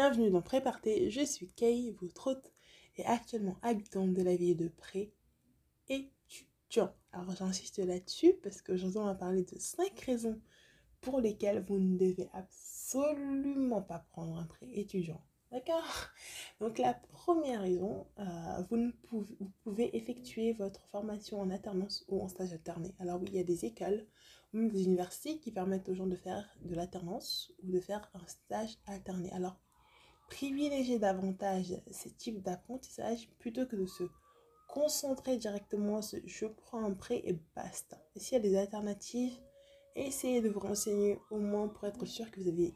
Bienvenue dans Préparté, je suis Kay, votre hôte, et actuellement habitante de la ville de Pré, étudiant. Alors j'insiste là-dessus parce que j'entends va parler de 5 raisons pour lesquelles vous ne devez absolument pas prendre un prêt étudiant. D'accord? Donc la première raison, euh, vous, ne pouvez, effectuer votre formation en alternance ou en stage alterné. Alors oui, il y a des écoles ou même des universités qui permettent aux gens de faire de l'alternance ou de faire un stage alterné. Alors privilégiez davantage ce type d'apprentissage plutôt que de se concentrer directement sur je prends un prêt et basta. Et s'il y a des alternatives, essayez de vous renseigner au moins pour être sûr que vous avez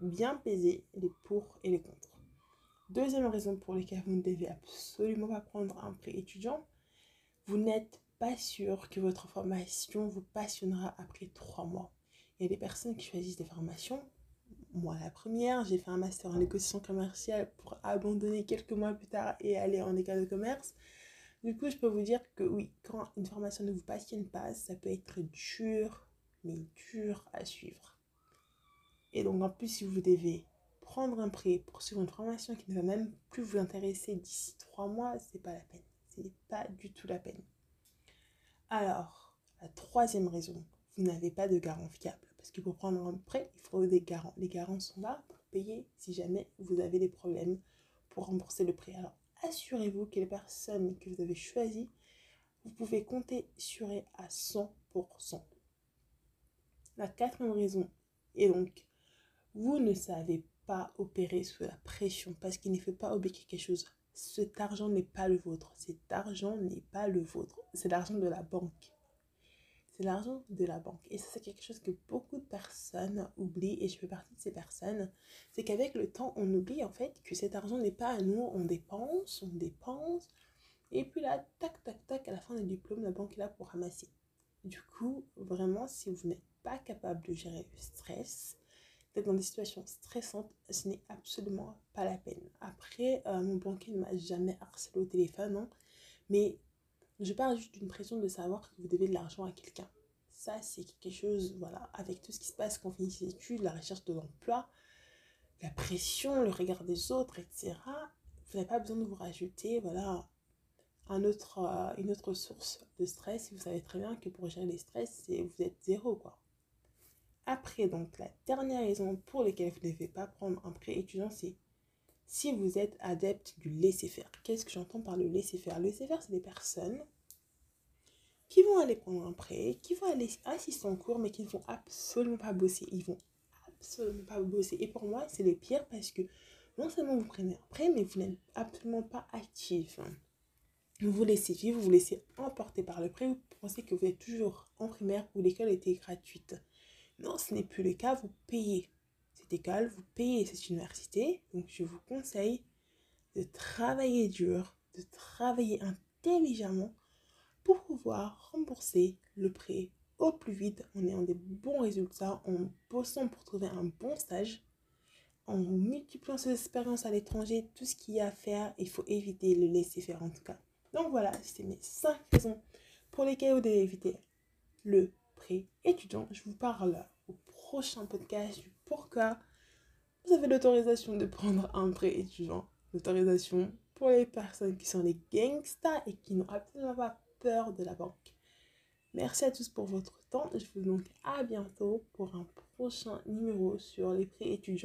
bien pesé les pour et les contre. Deuxième raison pour laquelle vous ne devez absolument pas prendre un prêt étudiant, vous n'êtes pas sûr que votre formation vous passionnera après trois mois. Il y a des personnes qui choisissent des formations moi, la première, j'ai fait un master en négociation commerciale pour abandonner quelques mois plus tard et aller en école de commerce. Du coup, je peux vous dire que oui, quand une formation ne vous passionne pas, ça peut être dur, mais dur à suivre. Et donc, en plus, si vous devez prendre un prêt pour suivre une formation qui ne va même plus vous intéresser d'ici trois mois, c'est pas la peine. C'est pas du tout la peine. Alors, la troisième raison, vous n'avez pas de garant fiable. Parce que pour prendre un prêt, il faut des garants. Les garants sont là pour payer si jamais vous avez des problèmes pour rembourser le prêt. Alors, assurez-vous que les personnes que vous avez choisies, vous pouvez compter sur elles à 100%. La quatrième raison est donc, vous ne savez pas opérer sous la pression parce qu'il ne faut pas oublier quelque chose. Cet argent n'est pas le vôtre. Cet argent n'est pas le vôtre. C'est l'argent de la banque c'est l'argent de la banque. Et ça, c'est quelque chose que beaucoup de personnes oublient, et je fais partie de ces personnes. C'est qu'avec le temps, on oublie en fait que cet argent n'est pas à nous, on dépense, on dépense, et puis là, tac, tac, tac, à la fin du diplôme, la banque est là pour ramasser. Du coup, vraiment, si vous n'êtes pas capable de gérer le stress, d'être dans des situations stressantes, ce n'est absolument pas la peine. Après, euh, mon banquier ne m'a jamais harcelé au téléphone, hein, mais je parle juste d'une pression de savoir que vous devez de l'argent à quelqu'un. Ça, c'est quelque chose, voilà, avec tout ce qui se passe quand on finit ses études, la recherche de l'emploi, la pression, le regard des autres, etc. Vous n'avez pas besoin de vous rajouter, voilà, un autre, euh, une autre source de stress. Vous savez très bien que pour gérer les stress, vous êtes zéro, quoi. Après, donc, la dernière raison pour laquelle vous ne devez pas prendre un prêt étudiant, c'est si vous êtes adepte du laisser-faire. Qu'est-ce que j'entends par le laisser-faire? Le laisser-faire, c'est des personnes qui vont aller prendre un prêt, qui vont aller assister en cours, mais qui ne vont absolument pas bosser. Ils vont absolument pas bosser. Et pour moi, c'est les pires parce que non seulement vous prenez un prêt, mais vous n'êtes absolument pas actif. Vous vous laissez vivre, vous vous laissez emporter par le prêt, vous pensez que vous êtes toujours en primaire où l'école était gratuite. Non, ce n'est plus le cas, vous payez cette école, vous payez cette université. Donc je vous conseille de travailler dur, de travailler intelligemment pour pouvoir rembourser le prêt au plus vite en ayant des bons résultats, en bossant pour trouver un bon stage, en multipliant ses expériences à l'étranger, tout ce qu'il y a à faire, il faut éviter le laisser faire en tout cas. Donc voilà, c'était mes 5 raisons pour lesquelles vous devez éviter le prêt étudiant. Je vous parle au prochain podcast du pourquoi vous avez l'autorisation de prendre un prêt étudiant. L'autorisation pour les personnes qui sont des gangsters et qui n'ont absolument pas peur de la banque. Merci à tous pour votre temps. Je vous dis donc à bientôt pour un prochain numéro sur les prêts étudiants.